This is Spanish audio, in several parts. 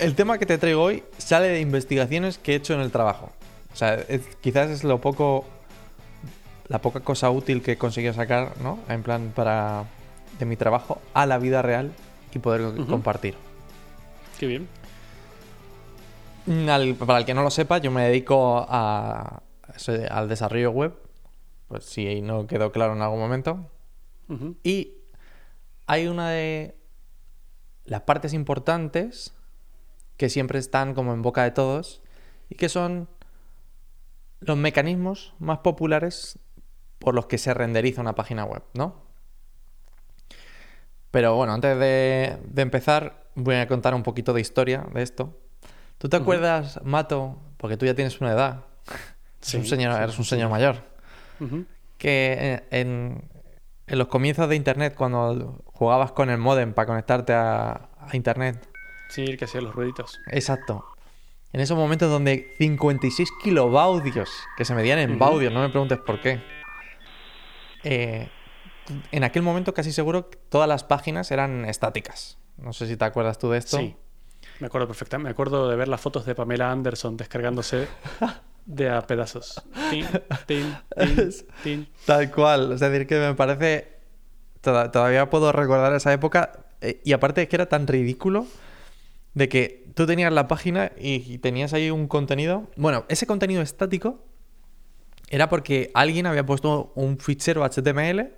el tema que te traigo hoy sale de investigaciones que he hecho en el trabajo. O sea, es- quizás es lo poco. La poca cosa útil que he conseguido sacar, ¿no? En plan, para. de mi trabajo a la vida real y poder compartir. Qué bien. Mm, al- para el que no lo sepa, yo me dedico a, al desarrollo web. Pues si no quedó claro en algún momento. Y hay una de las partes importantes que siempre están como en boca de todos y que son los mecanismos más populares por los que se renderiza una página web, ¿no? Pero bueno, antes de, de empezar voy a contar un poquito de historia de esto. ¿Tú te acuerdas, Mato, porque tú ya tienes una edad, Sí, eres un señor, sí, eres un sí. señor mayor, que en, en los comienzos de internet, cuando jugabas con el modem para conectarte a, a internet, Sí, el que hacía los ruiditos. exacto. En esos momentos donde 56 kilobaudios, que se medían en baudios, no me preguntes por qué. eh, en aquel momento casi seguro que todas las páginas eran estáticas. No sé si te acuerdas tú de esto. Sí. Me acuerdo perfectamente. Me acuerdo de ver las fotos de Pamela Anderson descargándose de a pedazos. Tin, tin, tin, tin. Tal cual. Es decir, que me parece. toda- Todavía puedo recordar esa época. eh, Y aparte es que era tan ridículo de que tú tenías la página y, y tenías ahí un contenido. Bueno, ese contenido estático era porque alguien había puesto un fichero HTML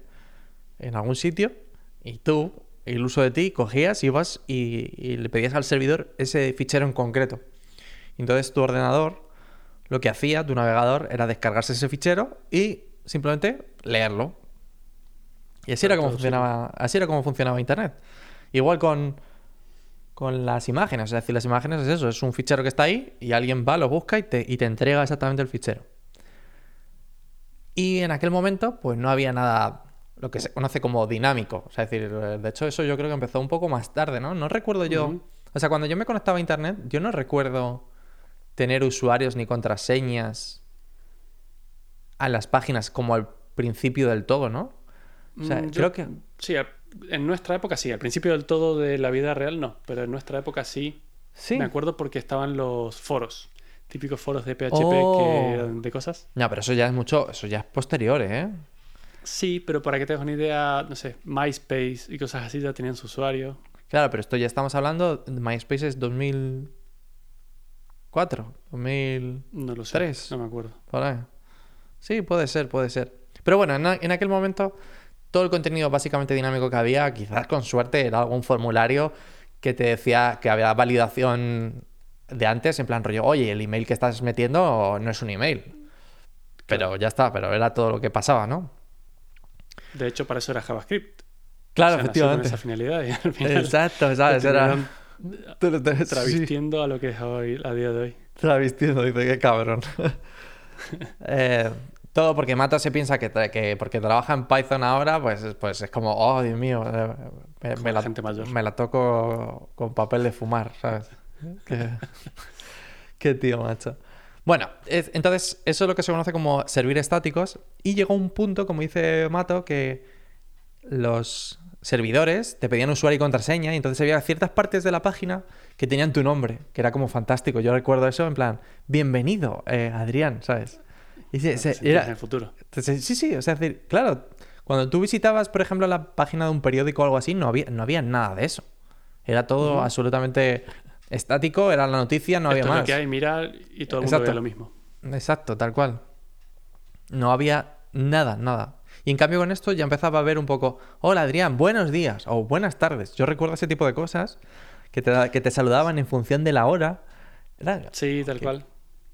en algún sitio y tú, el uso de ti, cogías, ibas y, y le pedías al servidor ese fichero en concreto. Entonces tu ordenador lo que hacía, tu navegador, era descargarse ese fichero y simplemente leerlo. Y así era como funcionaba, así era como funcionaba internet. Igual con, con las imágenes, es decir, las imágenes es eso, es un fichero que está ahí y alguien va, lo busca y te, y te entrega exactamente el fichero. Y en aquel momento, pues no había nada, lo que se conoce como dinámico. O sea, es decir, eh, de hecho, eso yo creo que empezó un poco más tarde, ¿no? No recuerdo yo. O sea, cuando yo me conectaba a internet, yo no recuerdo tener usuarios ni contraseñas a las páginas como al principio del todo, ¿no? O sea, Mm, yo- creo que. Sí, en nuestra época sí. Al principio del todo de la vida real no. Pero en nuestra época sí. Sí. Me acuerdo porque estaban los foros. Típicos foros de PHP Oh. que eran de cosas. No, pero eso ya es mucho. Eso ya es posterior, ¿eh? Sí, pero para que te hagas una idea, no sé, MySpace y cosas así ya tenían su usuario. Claro, pero esto ya estamos hablando. MySpace es 2004, 2000. No lo sé. No me acuerdo. Por ahí. Sí, puede ser, puede ser. Pero bueno, en aquel momento, todo el contenido básicamente dinámico que había, quizás con suerte, era algún formulario que te decía que había validación de antes, en plan rollo, oye, el email que estás metiendo no es un email. Pero ya está, pero era todo lo que pasaba, ¿no? De hecho, para eso era JavaScript. Claro, O sea, efectivamente. esa finalidad y al final Exacto, ¿sabes? Era... terminaron Sí, travestiendo a lo que es hoy, a día de hoy. Travestiendo, dice, qué cabrón. Eh, todo porque Mato se piensa que, porque trabaja en Python ahora, pues, pues es como, oh, Dios mío, eh, me, la la, gente mayor. me la toco con papel de fumar, ¿sabes? Qué, qué tío, macho. Bueno, es- entonces eso es lo que se conoce como servir estáticos y llegó un punto, como dice Mato, que los servidores te pedían usuario y contraseña y entonces había ciertas partes de la página que tenían tu nombre, que era como fantástico. Yo recuerdo eso en plan, bienvenido, eh, Adrián, ¿sabes? Y se- Sentías era- en el futuro. entonces, sí, sí, o sea, es decir, claro, cuando tú visitabas, por ejemplo, la página de un periódico o algo así, no había, no había nada de eso. Era todo absolutamente estático, era la noticia, no había es más. lo que hay, mira, y todo el mundo lo mismo. Exacto, tal cual. No había nada, nada. Y en cambio con esto ya empezaba a ver un poco, hola Adrián, buenos días o buenas tardes. Yo recuerdo ese tipo de cosas que te, que te saludaban en función de la hora. Era, Sí, tal cual.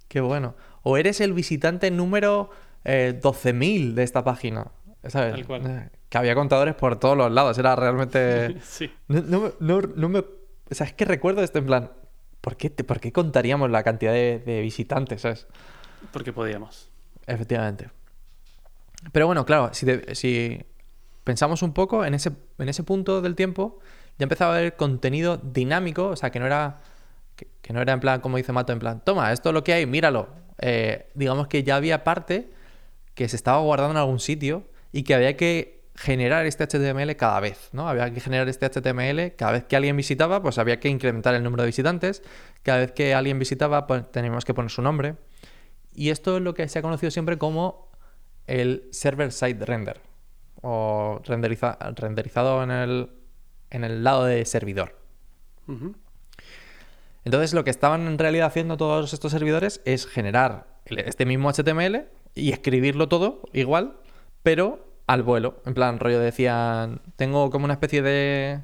Qué bueno. O eres el visitante número eh, 12.000 de esta página. ¿Sabes? Tal cual. Eh, Que había contadores por todos los lados. Era realmente... Sí. No, no me- no- no me... O sea, es que recuerdo esto en plan... ¿Por qué, te- por qué contaríamos la cantidad de, de visitantes? ¿Sabes? Porque podíamos. Efectivamente. Pero bueno, claro, si, te- si pensamos un poco en ese, en ese punto del tiempo, ya empezaba a haber contenido dinámico, o sea, que no era que, no era en plan, como dice Mato, en plan, toma, esto es lo que hay, míralo. Eh, digamos que ya había parte que se estaba guardando en algún sitio y que había que generar este HTML cada vez, ¿no? Había que generar este HTML cada vez que alguien visitaba, pues había que incrementar el número de visitantes. Cada vez que alguien visitaba, pues teníamos que poner su nombre. Y esto es lo que se ha conocido siempre como el server-side render, o renderizado en el, en el lado de servidor. Entonces lo que estaban en realidad haciendo todos estos servidores es generar este mismo HTML y escribirlo todo igual, pero al vuelo. En plan, rollo decían, tengo como una especie de,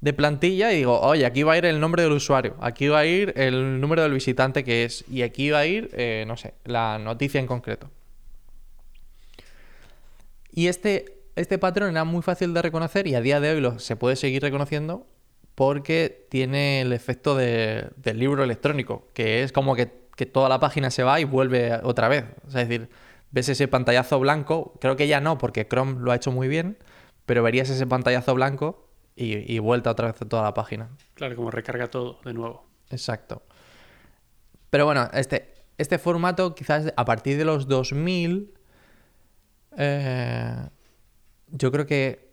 de plantilla y digo, oye, aquí va a ir el nombre del usuario, aquí va a ir el número del visitante que es, y aquí va a ir, eh, no sé, la noticia en concreto. Y este, este patrón era muy fácil de reconocer y a día de hoy lo, se puede seguir reconociendo porque tiene el efecto del libro electrónico, que es como que, que, toda la página se va y vuelve otra vez. es decir, ves ese pantallazo blanco, creo que ya no, porque Chrome lo ha hecho muy bien, pero verías ese pantallazo blanco y, vuelta otra vez a toda la página. Claro, como recarga todo de nuevo. Exacto. Pero bueno, este, este formato quizás a partir de los 2000, eh, yo creo que,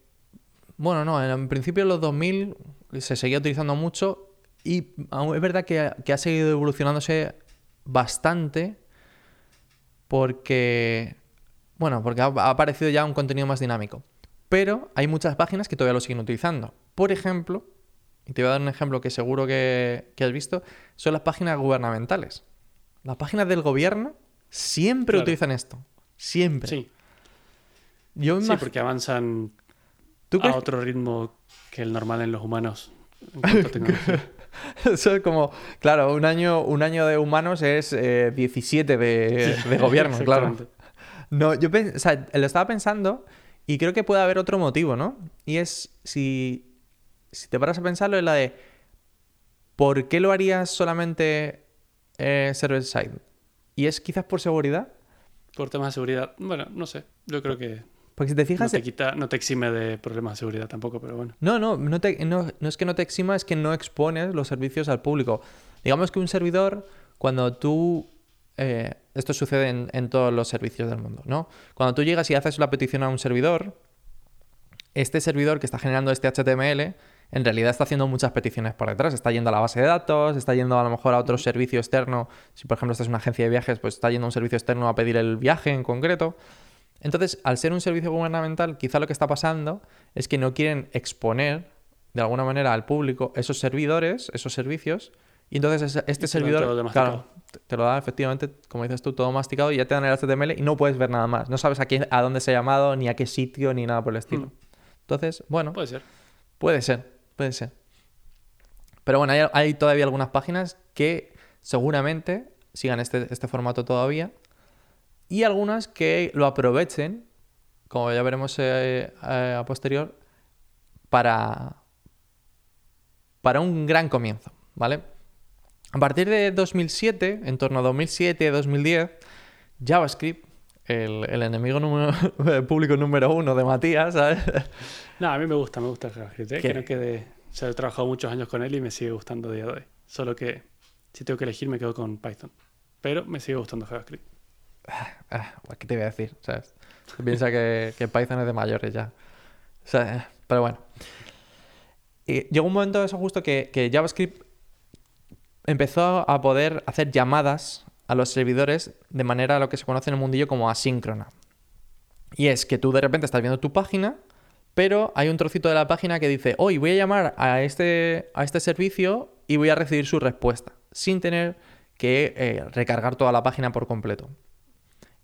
bueno, no, en principio de los 2000 se seguía utilizando mucho y es verdad que, ha seguido evolucionándose bastante porque, bueno, porque ha, aparecido ya un contenido más dinámico. Pero hay muchas páginas que todavía lo siguen utilizando. Por ejemplo, y te voy a dar un ejemplo que seguro que, has visto, son las páginas gubernamentales. Las páginas del gobierno siempre utilizan esto. Siempre. Sí. sí, porque avanzan a otro ritmo que el normal en los humanos. Eso es como, claro, un año, un año de humanos es 17 eh, de, gobierno, claro. No, yo o sea, lo estaba pensando y creo que puede haber otro motivo, ¿no? Y es, si, si te paras a pensarlo, es la de, ¿por qué lo harías solamente eh, server-side? ¿Y es quizás por seguridad? Por temas de seguridad. Bueno, no sé. Yo creo que porque si te fijas... No te, quita, no te exime de problemas de seguridad tampoco, pero bueno. No, no, no, no, es que no te exima, es que no expones los servicios al público. Digamos que un servidor, cuando tú... Eh, esto sucede en, en, todos los servicios del mundo, ¿no? Cuando tú llegas y haces la petición a un servidor, este servidor que está generando este HTML, en realidad está haciendo muchas peticiones por detrás. Está yendo a la base de datos, está yendo a lo mejor a otro servicio externo. Si por ejemplo esta es una agencia de viajes, pues está yendo a un servicio externo a pedir el viaje en concreto. Entonces, al ser un servicio gubernamental, quizá lo que está pasando es que no quieren exponer de alguna manera al público esos servidores, esos servicios, y entonces este servidor, claro, te lo da efectivamente, como dices tú, todo masticado y ya te dan el HTML y no puedes ver nada más. No sabes a, quién, a dónde se ha llamado, ni a qué sitio, ni nada por el estilo. Hmm. Entonces, bueno. Puede ser. Puede ser, puede ser. Pero bueno, hay, todavía algunas páginas que seguramente sigan este, este formato todavía y algunas que lo aprovechen, como ya veremos eh, eh, a posterior, para, para un gran comienzo, ¿vale? A partir de 2007, en torno a 2007-2010, JavaScript, el, enemigo público número uno de Matías, ¿sabes? No, a mí me gusta, me gusta JavaScript. ¿eh? Creo que de, he trabajado muchos años con él y me sigue gustando a día de hoy. Solo que si tengo que elegir me quedo con Python. Pero me sigue gustando JavaScript. Ah, ah, ¿Qué te voy a decir? Piensa que, Python es de mayores ya. pero bueno. Llegó un momento de eso justo que, JavaScript empezó a poder hacer llamadas a los servidores de manera a lo que se conoce en el mundillo como asíncrona. Y es que tú de repente estás viendo tu página, pero hay un trocito de la página que dice, hoy voy a llamar a este, a este servicio y voy a recibir su respuesta, sin tener que eh, recargar toda la página por completo.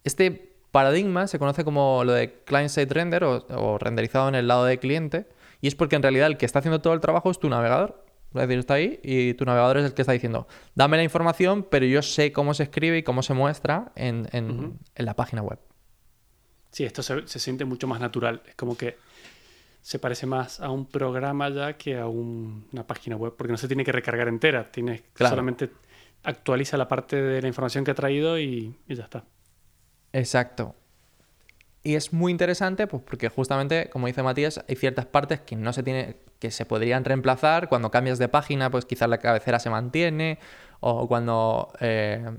Este paradigma se conoce como lo de client-side render o, renderizado en el lado de cliente y es porque en realidad el que está haciendo todo el trabajo es tu navegador. Es decir, está ahí y tu navegador es el que está diciendo, dame la información, pero yo sé cómo se escribe y cómo se muestra en, la página web. Sí, esto se, siente mucho más natural. Es como que se parece más a un programa ya que a una página web, porque no se tiene que recargar entera. Tienes solamente actualiza la parte de la información que ha traído y ya está. Exacto. Y es muy interesante, pues porque justamente, como dice Matías, hay ciertas partes que no se tiene, que se podrían reemplazar. Cuando cambias de página, pues quizás la cabecera se mantiene. O cuando, eh,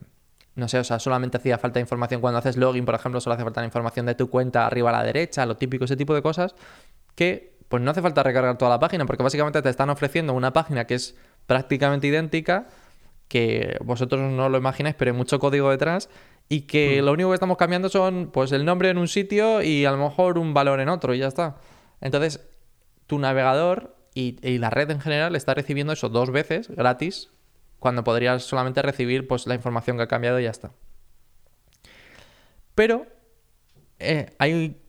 no sé, o sea, solamente hacía falta información cuando haces login, por ejemplo, solo hace falta la información de tu cuenta arriba a la derecha, lo típico, ese tipo de cosas, que pues no hace falta recargar toda la página, porque básicamente te están ofreciendo una página que es prácticamente idéntica, que vosotros no lo imagináis, pero hay mucho código detrás, y que mm. lo único que estamos cambiando son pues el nombre en un sitio y a lo mejor un valor en otro, y ya está. Entonces, tu navegador y, y la red en general está recibiendo eso dos veces gratis cuando podrías solamente recibir pues, la información que ha cambiado y ya está. Pero eh, hay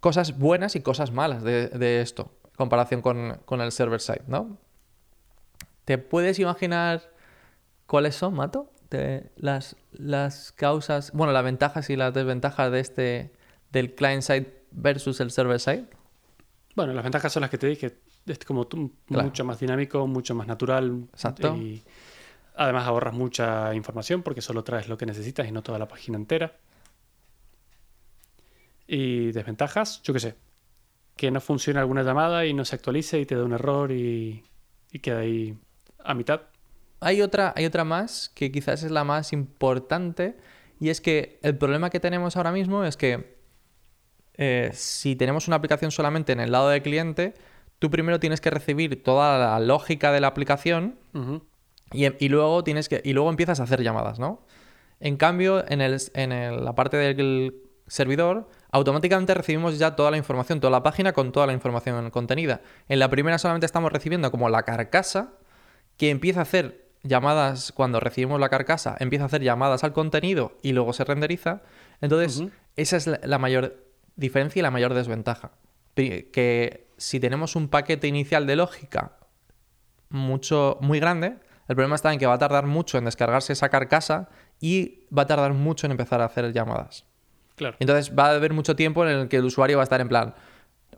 cosas buenas y cosas malas de, esto, en comparación con, el server-side, ¿no? ¿Te puedes imaginar cuáles son, Mato? De las, las causas, bueno, las ventajas y las desventajas de este, del client-side versus el server-side. Bueno, las ventajas son las que te dije, es como mucho más dinámico, mucho más natural. Exacto. Y Además ahorras mucha información porque solo traes lo que necesitas y no toda la página entera. Y desventajas, yo qué sé, que no funcione alguna llamada y no se actualice y te da un error y, queda ahí a mitad. Hay otra, hay otra más que quizás es la más importante y es que el problema que tenemos ahora mismo es que eh, si tenemos una aplicación solamente en el lado del cliente, tú primero tienes que recibir toda la lógica de la aplicación y, luego tienes que, y luego empiezas a hacer llamadas, ¿no? En cambio, en, el, en la parte del servidor, automáticamente recibimos ya toda la información, toda la página con toda la información contenida. En la primera solamente estamos recibiendo como la carcasa que empieza a hacer llamadas cuando recibimos la carcasa, empieza a hacer llamadas al contenido y luego se renderiza. Entonces, esa es la mayor diferencia y la mayor desventaja. Que si tenemos un paquete inicial de lógica mucho, muy grande, el problema está en que va a tardar mucho en descargarse esa carcasa y va a tardar mucho en empezar a hacer llamadas. Claro. Entonces va a haber mucho tiempo en el que el usuario va a estar en plan,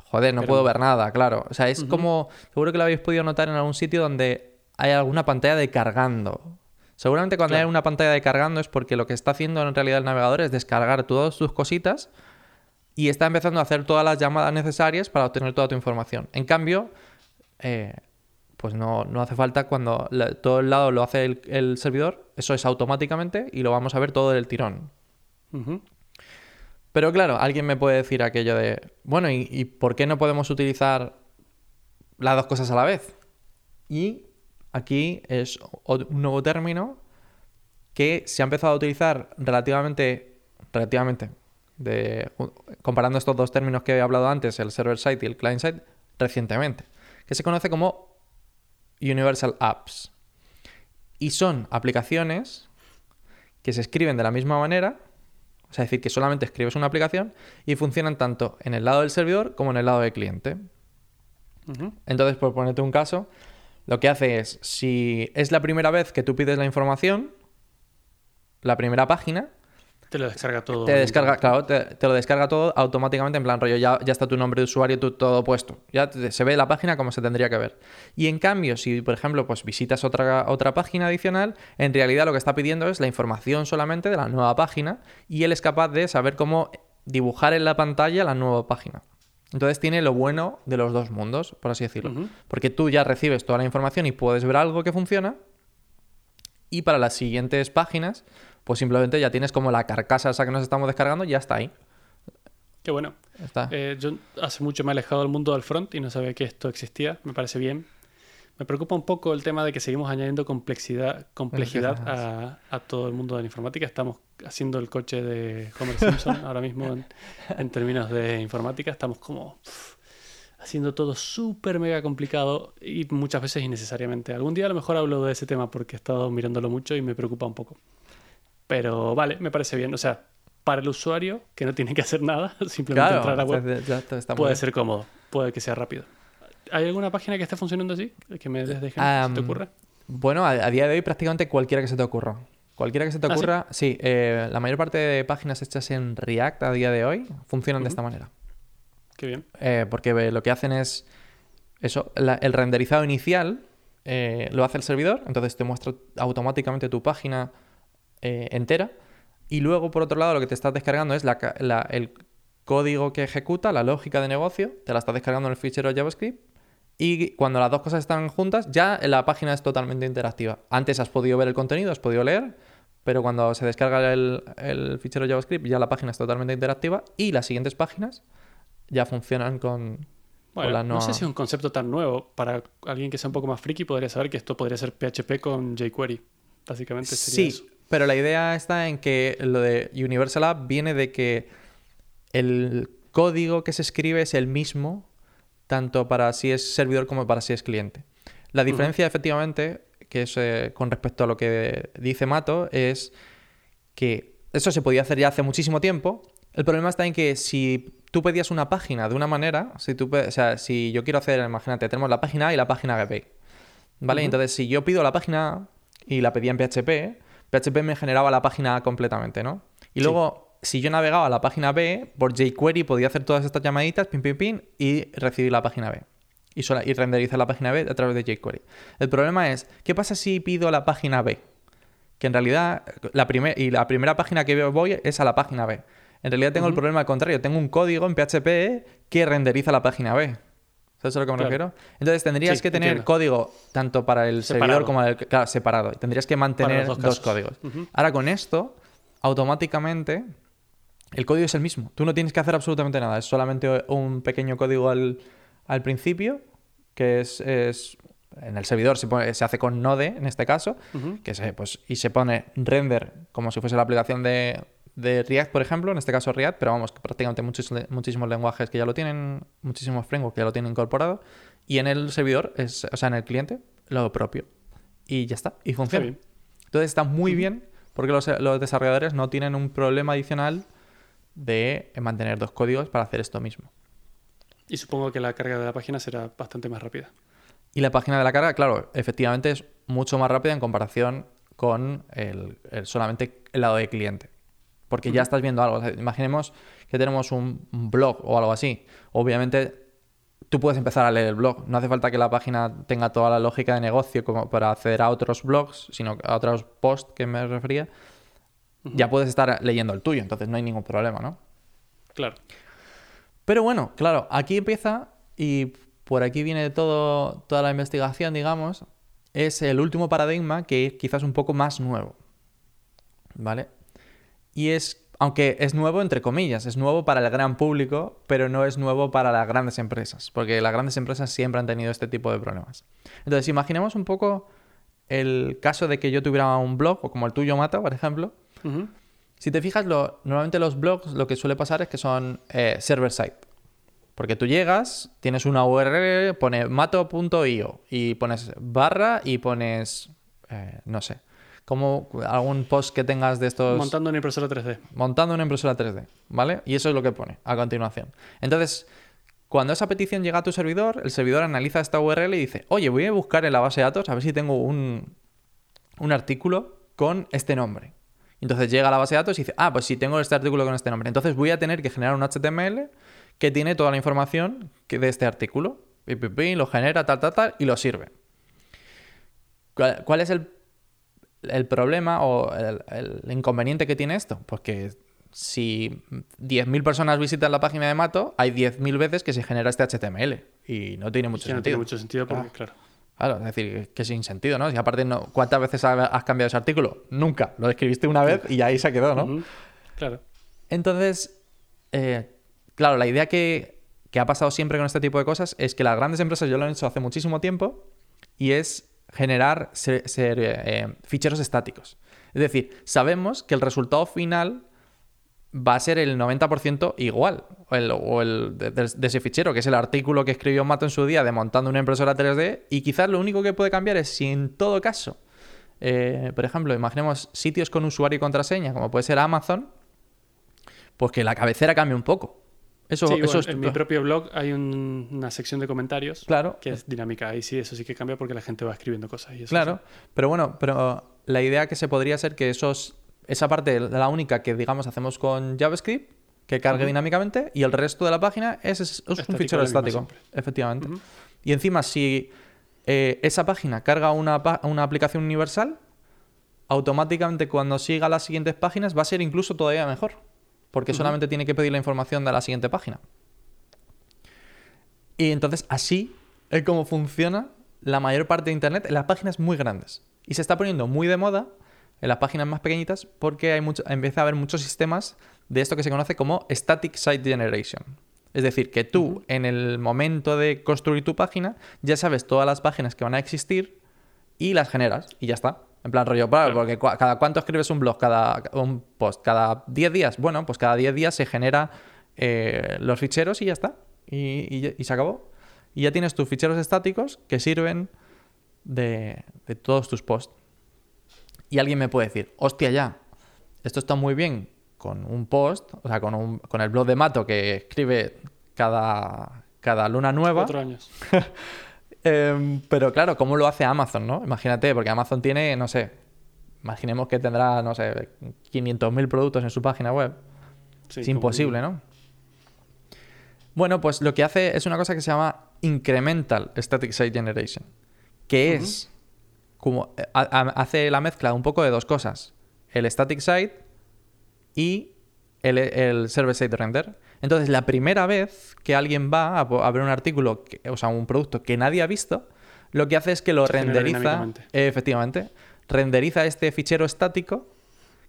joder, no puedo ver nada, claro. O sea, es como, seguro que lo habéis podido notar en algún sitio donde hay alguna pantalla de cargando. Seguramente cuando hay una pantalla de cargando es porque lo que está haciendo en realidad el navegador es descargar todas tus cositas y está empezando a hacer todas las llamadas necesarias para obtener toda tu información. En cambio, eh, pues no, hace falta cuando todo el lado lo hace el, servidor, eso es automáticamente y lo vamos a ver todo del tirón. Pero claro, alguien me puede decir aquello de, bueno, ¿y, por qué no podemos utilizar las dos cosas a la vez? Y aquí es un nuevo término que se ha empezado a utilizar relativamente, relativamente, de, comparando estos dos términos que he hablado antes, el server-side y el client-side, recientemente, que se conoce como Universal Apps. Y son aplicaciones que se escriben de la misma manera, o sea, es decir, que solamente escribes una aplicación y funcionan tanto en el lado del servidor como en el lado del cliente. Entonces, por ponerte un caso, lo que hace es, si es la primera vez que tú pides la información, la primera página, te lo descarga todo. Te descarga, claro, te, lo descarga todo automáticamente en plan rollo, ya, ya está tu nombre de usuario todo puesto. Ya se ve la página como se tendría que ver. Y en cambio, si por ejemplo pues visitas otra, otra página adicional, en realidad lo que está pidiendo es la información solamente de la nueva página y él es capaz de saber cómo dibujar en la pantalla la nueva página. Entonces tiene lo bueno de los dos mundos, por así decirlo. Porque tú ya recibes toda la información y puedes ver algo que funciona. Y para las siguientes páginas, pues simplemente ya tienes como la carcasa esa que nos estamos descargando y ya está ahí. Qué bueno. Eh, yo hace mucho me he alejado del mundo del front y no sabía que esto existía. Me parece bien. Me preocupa un poco el tema de que seguimos añadiendo complejidad, complejidad a, todo el mundo de la informática. Estamos haciendo el coche de Homer Simpson ahora mismo en, términos de informática. Estamos como haciendo todo súper mega complicado y muchas veces innecesariamente. Algún día a lo mejor hablo de ese tema porque he estado mirándolo mucho y me preocupa un poco. Pero vale, me parece bien. O sea, para el usuario, que no tiene que hacer nada, simplemente entrar a la web, puede ser cómodo, puede que sea rápido. ¿Hay alguna página que esté funcionando así? Que me ejemplo, ¿se te ocurre? Bueno, a, día de hoy prácticamente cualquiera que se te ocurra. Cualquiera que se te ¿Ah, ocurra, sí, eh, la mayor parte de páginas hechas en React a día de hoy funcionan de esta manera. Qué bien. Eh, porque lo que hacen es eso, el renderizado inicial eh, lo hace el servidor, entonces te muestra automáticamente tu página eh, entera. Y luego, por otro lado, lo que te estás descargando es el código que ejecuta, la lógica de negocio, te la estás descargando en el fichero JavaScript. Y cuando las dos cosas están juntas, ya la página es totalmente interactiva. Antes has podido ver el contenido, has podido leer, pero cuando se descarga el, el fichero JavaScript ya la página es totalmente interactiva y las siguientes páginas ya funcionan con, bueno, no sé si es un concepto tan nuevo. Para alguien que sea un poco más friki podría saber que esto podría ser PHP con jQuery. Básicamente sería sí, pero la idea está en que lo de Universal App viene de que el código que se escribe es el mismo tanto para si es servidor como para si es cliente. La diferencia, efectivamente, que es eh, con respecto a lo que dice Mato, es que eso se podía hacer ya hace muchísimo tiempo. El problema está en que si tú pedías una página de una manera, si tú, o sea, si yo quiero hacer, imagínate, tenemos la página A y la página B, ¿vale? Entonces, si yo pido la página A y la pedía en PHP, PHP me generaba la página A completamente, ¿no? Y luego, si yo navegaba a la página B, por jQuery podía hacer todas estas llamaditas, pin, pin, pin, y recibir la página B. Y, y renderizar la página B a través de jQuery. El problema es, ¿qué pasa si pido la página B? Que en realidad, la, y la primera página que voy es a la página B. En realidad tengo el problema contrario. Tengo un código en PHP que renderiza la página B. ¿Sabes a lo que me refiero? Entonces tendrías que tener código tanto para el servidor como el... Claro, separado. Tendrías que mantener dos, códigos. Ahora con esto, automáticamente, el código es el mismo. Tú no tienes que hacer absolutamente nada. Es solamente un pequeño código al, principio, que es, en el servidor se, se, hace con Node, en este caso, que se, pues, y se pone render como si fuese la aplicación de, de React, por ejemplo, en este caso React, pero vamos, que prácticamente muchos, muchísimos lenguajes que ya lo tienen, muchísimos frameworks que ya lo tienen incorporado, y en el servidor, es, o sea, en el cliente, lo propio. Y ya está, y funciona. Entonces está muy bien porque los, desarrolladores no tienen un problema adicional de mantener dos códigos para hacer esto mismo. Y supongo que la carga de la página será bastante más rápida. Y la página de la carga, claro, efectivamente es mucho más rápida en comparación con el solamente el lado de cliente porque ya estás viendo algo. imaginemos que tenemos un, blog o algo así. Obviamente tú puedes empezar a leer el blog. No hace falta que la página tenga toda la lógica de negocio como para acceder a otros blogs, sino a otros posts que me refería. Ya puedes estar leyendo el tuyo, entonces no hay ningún problema, ¿no? Claro. Pero bueno, claro, aquí empieza y por aquí viene todo, toda la investigación, digamos. Es el último paradigma que es quizás un poco más nuevo. ¿Vale? Y es, aunque es nuevo entre comillas, es nuevo para el gran público, pero no es nuevo para las grandes empresas, porque las grandes empresas siempre han tenido este tipo de problemas. Entonces, imaginemos un poco el caso de que yo tuviera un blog, o como el tuyo, Mata, por ejemplo. Si te fijas, lo, normalmente los blogs lo que suele pasar es que son eh, server-side. Porque tú llegas, tienes una URL, pones mato.io y pones barra y pones, eh, no sé, como algún post que tengas de estos... Montando una impresora 3D. Montando una impresora 3D, ¿vale? Y eso es lo que pone a continuación. Entonces, cuando esa petición llega a tu servidor, el servidor analiza esta URL y dice, oye, voy a buscar en la base de datos a ver si tengo un, un artículo con este nombre. Entonces llega a la base de datos y dice, ah, pues sí, tengo este artículo con este nombre. Entonces voy a tener que generar un HTML que tiene toda la información que de este artículo. Y lo genera, tal, tal, tal, y lo sirve. ¿Cuál es el el problema o el, inconveniente que tiene esto? Pues que si 10.000 personas visitan la página de Mato, hay 10.000 veces que se genera este HTML y no tiene mucho sentido. No tiene mucho sentido porque, ah. claro. Claro, es decir, que sin sentido, ¿no? Y aparte, no, ¿cuántas veces has cambiado ese artículo? Nunca. Lo escribiste una vez y ahí se quedó, ¿no? Claro. Entonces, eh, claro, la idea que, que ha pasado siempre con este tipo de cosas es que las grandes empresas ya lo han hecho hace muchísimo tiempo y es generar ser, eh, ficheros estáticos. Es decir, sabemos que el resultado final va a ser el 90% igual, o el, de, ese fichero, que es el artículo que escribió Mato en su día de montando una impresora 3D, y quizás lo único que puede cambiar es si en todo caso, eh, por ejemplo, imaginemos sitios con usuario y contraseña, como puede ser Amazon, pues que la cabecera cambie un poco. Eso, en mi propio blog hay una sección de comentarios claro. que es dinámica. Y sí, eso sí que cambia porque la gente va escribiendo cosas. Y claro, pero bueno, pero la idea que se podría ser que esos, esa parte, la única que digamos hacemos con JavaScript, que cargue dinámicamente, y el resto de la página es, un fichero estático, efectivamente. Y encima, si eh, esa página carga una, una aplicación universal, automáticamente cuando siga las siguientes páginas va a ser incluso todavía mejor porque solamente tiene que pedir la información de la siguiente página. Y entonces así es como funciona la mayor parte de Internet en las páginas muy grandes. Y se está poniendo muy de moda en las páginas más pequeñitas porque hay mucho, empieza a haber muchos sistemas de esto que se conoce como Static Site Generation. Es decir, que tú en el momento de construir tu página ya sabes todas las páginas que van a existir y las generas y ya está. En plan rollo, porque cada cuánto escribes un blog, cada un post, cada 10 días. Bueno, pues cada 10 días se genera eh, los ficheros y ya está. Y, se acabó. Y ya tienes tus ficheros estáticos que sirven de, de todos tus posts. Y alguien me puede decir, hostia ya, esto está muy bien con un post, o sea, con, un, con el blog de Mato que escribe cada, cada luna nueva. Cuatro años. Em, pero claro, ¿cómo lo hace Amazon, no? Imagínate, porque Amazon tiene, no sé, imaginemos que tendrá, no sé, 500.000 productos en su página web. es imposible, ¿no? Bueno, pues lo que hace es una cosa que se llama Incremental Static Site Generation, que es como eh, hace la mezcla un poco de dos cosas, el static site y el, el server-side render. Entonces, la primera vez que alguien va a, ver un artículo, o sea, un producto que nadie ha visto, lo que hace es que lo renderiza. efectivamente. Renderiza este fichero estático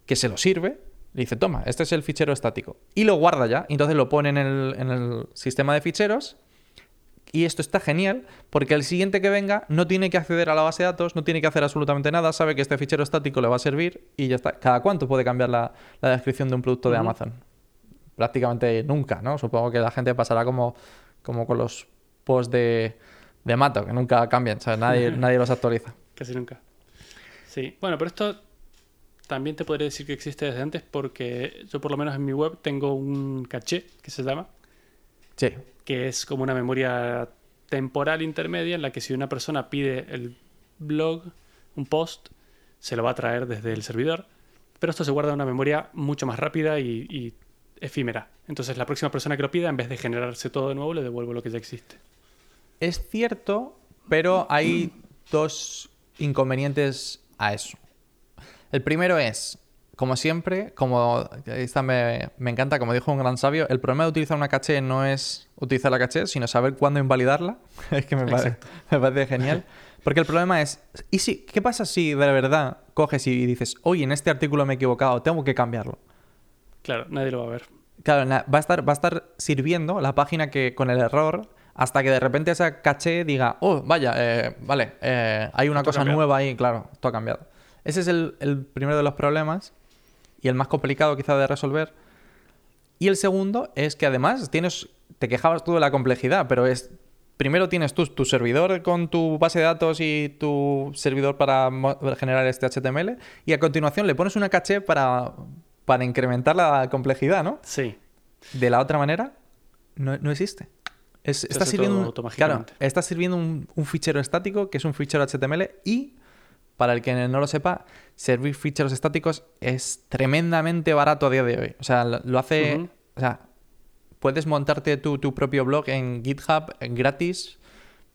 que se lo sirve. Le dice, toma, este es el fichero estático. Y lo guarda ya. Entonces lo pone en el, en el sistema de ficheros y esto está genial porque el siguiente que venga no tiene que acceder a la base de datos, no tiene que hacer absolutamente nada, sabe que este fichero estático le va a servir y ya está. ¿Cada cuánto puede cambiar la, descripción de un producto de Amazon? Prácticamente nunca, ¿no? Supongo que la gente pasará como, como con los posts de, de Mato, que nunca cambian, o sea, nadie, nadie los actualiza. Casi nunca. Sí, bueno, pero esto también te podría decir que existe desde antes porque yo por lo menos en mi web tengo un caché que se llama. Sí que es como una memoria temporal intermedia en la que si una persona pide el blog, un post, se lo va a traer desde el servidor, pero esto se guarda en una memoria mucho más rápida y, efímera. Entonces la próxima persona que lo pida, en vez de generarse todo de nuevo, le devuelvo lo que ya existe. Es cierto, pero hay dos inconvenientes a eso. El primero es, como siempre, como esta me, encanta, como dijo un gran sabio, el problema de utilizar una caché no es utilizar la caché, sino saber cuándo invalidarla. es que me, parece genial. Porque el problema es, ¿y si, qué pasa si de verdad coges y dices, oye, en este artículo me he equivocado, tengo que cambiarlo? Claro, nadie lo va a ver. Claro, va a estar, va a estar sirviendo la página que con el error hasta que de repente esa caché diga, oh, vaya, eh, vale, eh, hay una cosa nueva ahí, claro, todo ha cambiado. Ese es el, el primero de los problemas y el más complicado quizá de resolver. Y el segundo es que además tienes, te quejabas tú de la complejidad, pero es, primero tienes tú tu servidor con tu base de datos y tu servidor para generar este HTML y a continuación le pones una caché para, para incrementar la complejidad, ¿no? Sí. De la otra manera, no, no existe. está, sirviendo claro, está sirviendo un, un, fichero estático que es un fichero HTML y para el que no lo sepa, servir ficheros estáticos es tremendamente barato a día de hoy. O sea, lo hace. O sea, puedes montarte tu, propio blog en GitHub gratis,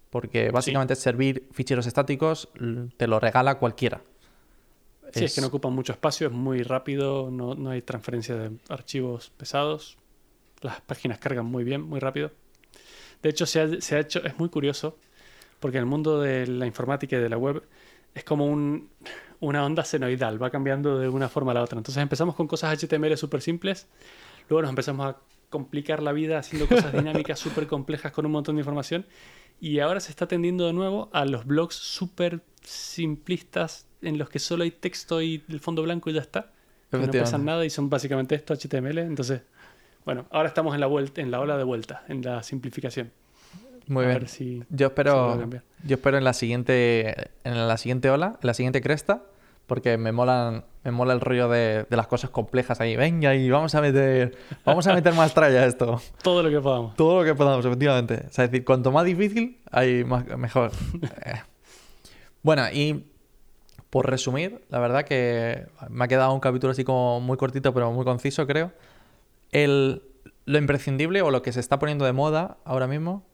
porque básicamente servir ficheros estáticos te lo regala cualquiera. Sí, es... que no ocupan mucho espacio, es muy rápido, no, no hay transferencia de archivos pesados. Las páginas cargan muy bien, muy rápido. De hecho, se ha, se ha hecho, es muy curioso, porque en el mundo de la informática y de la web es como un, una onda senoidal, va cambiando de una forma a la otra. Entonces empezamos con cosas HTML súper simples, luego nos empezamos a complicar la vida haciendo cosas dinámicas súper complejas con un montón de información y ahora se está tendiendo de nuevo a los blogs súper simplistas en los que solo hay texto y el fondo blanco y ya está. Que no pesan nada y son básicamente esto HTML. Entonces, bueno, ahora estamos en la, vuelta, en la ola de vuelta, en la simplificación. Muy bien. yo espero, yo espero en la siguiente, en la siguiente ola, en la siguiente cresta, porque me molan, me mola el rollo de, las cosas complejas ahí. Venga, y vamos a meter, vamos a meter más tralla a esto. Todo lo que podamos. Todo lo que podamos, efectivamente. O sea, es decir, cuanto más difícil, hay más, mejor. Eh. bueno, y por resumir, la verdad que me ha quedado un capítulo así como muy cortito, pero muy conciso, creo. El, lo imprescindible o lo que se está poniendo de moda ahora mismo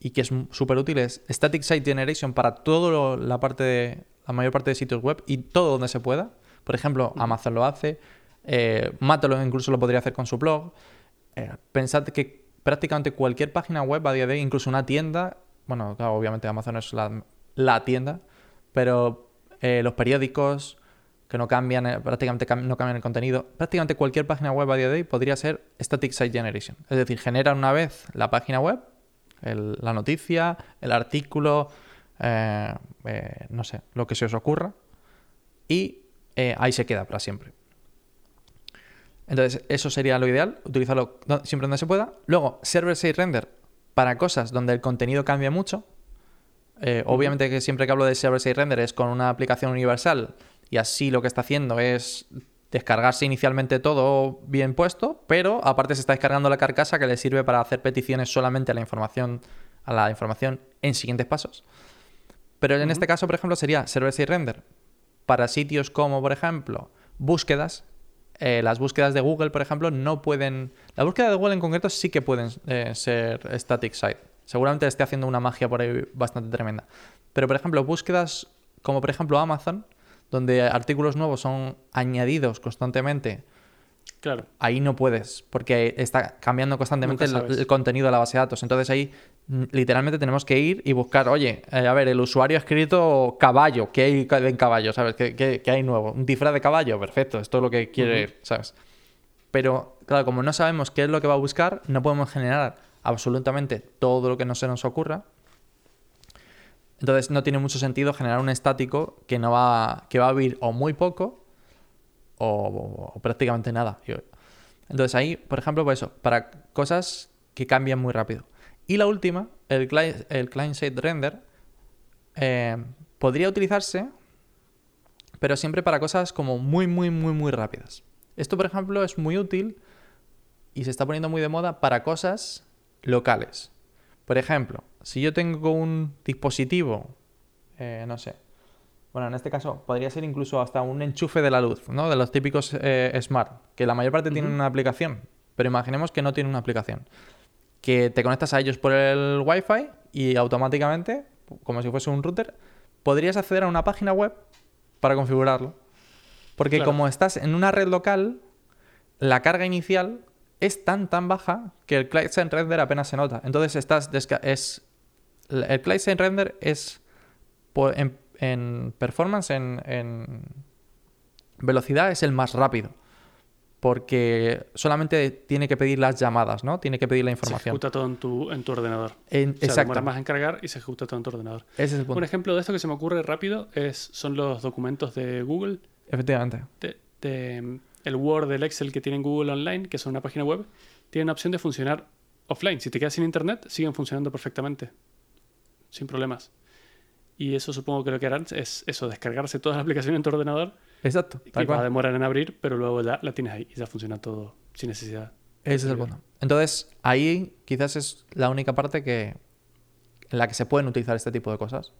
y que es súper útil es Static Site Generation para toda la parte de, la mayor parte de sitios web y todo donde se pueda. Por ejemplo, Amazon lo hace, eh, incluso lo podría hacer con su blog. Eh, pensad que prácticamente cualquier página web a día de hoy, incluso una tienda, bueno, obviamente Amazon es la, tienda, pero eh, los periódicos, que no cambian, eh, prácticamente no cambian el contenido. Prácticamente cualquier página web a día de hoy podría ser Static Site Generation. Es decir, generan una vez la página web, la noticia, el artículo, eh, eh, no sé, lo que se os ocurra, y ahí se queda para siempre. Entonces, eso sería lo ideal, utilizarlo siempre donde se pueda. Luego, server-side render para cosas donde el contenido cambia mucho. Obviamente que siempre que hablo de server-side render es con una aplicación universal y así lo que está haciendo es descargarse inicialmente todo bien puesto, pero aparte se está descargando la carcasa que le sirve para hacer peticiones solamente a la información, a la información en siguientes pasos. Pero en este caso, por ejemplo, sería server-side render para sitios como, por ejemplo, búsquedas. Eh, las búsquedas de Google, por ejemplo, no pueden. La búsqueda de Google en concreto sí que pueden eh, ser static site. Seguramente esté haciendo una magia por ahí bastante tremenda. Pero, por ejemplo, búsquedas como, por ejemplo, Amazon, donde artículos nuevos son añadidos constantemente, claro. ahí no puedes, porque está cambiando constantemente el, contenido de la base de datos. Entonces ahí literalmente tenemos que ir y buscar, oye, eh, a ver, el usuario ha escrito caballo, ¿qué hay en caballo? ¿Sabes? ¿Qué, hay nuevo? ¿Un disfraz de caballo? Perfecto, esto es lo que quiere, ¿sabes? Pero, claro, como no sabemos qué es lo que va a buscar, no podemos generar absolutamente todo lo que no se nos ocurra entonces no tiene mucho sentido generar un estático que no va, que va a vivir o muy poco o, prácticamente nada. Entonces ahí, por ejemplo, pues eso, para cosas que cambian muy rápido. Y la última, el, client, el client-side render, eh, podría utilizarse, pero siempre para cosas como muy, muy, muy, muy rápidas. Esto, por ejemplo, es muy útil y se está poniendo muy de moda para cosas locales. Por ejemplo, si yo tengo un dispositivo, eh, no sé, bueno, en este caso podría ser incluso hasta un enchufe de la luz, ¿no? De los típicos eh, smart, que la mayor parte tienen una aplicación, pero imaginemos que no tienen una aplicación. Que te conectas a ellos por el Wi-Fi y automáticamente, como si fuese un router, podrías acceder a una página web para configurarlo. Porque como estás en una red local, la carga inicial es tan tan baja que el client render apenas se nota. Entonces estás es el client-side render es en, performance, en, velocidad, es el más rápido. Porque solamente tiene que pedir las llamadas, ¿no? Tiene que pedir la información. Se ejecuta todo en tu, en tu ordenador. En, o demora más en cargar y se ejecuta todo en tu ordenador. Un ejemplo de esto que se me ocurre rápido es, son los documentos de Google. Efectivamente. el Word, el Excel que tienen Google Online, que son una página web, tienen la opción de funcionar offline. Si te quedas sin internet, siguen funcionando perfectamente sin problemas. Y eso supongo que lo que harán es eso, descargarse toda la aplicación en tu ordenador. Exacto. Que va a demorar en abrir, pero luego ya la tienes ahí y ya funciona todo sin necesidad. Ese es el punto. Entonces, ahí quizás es la única parte que, en la que se pueden utilizar este tipo de cosas.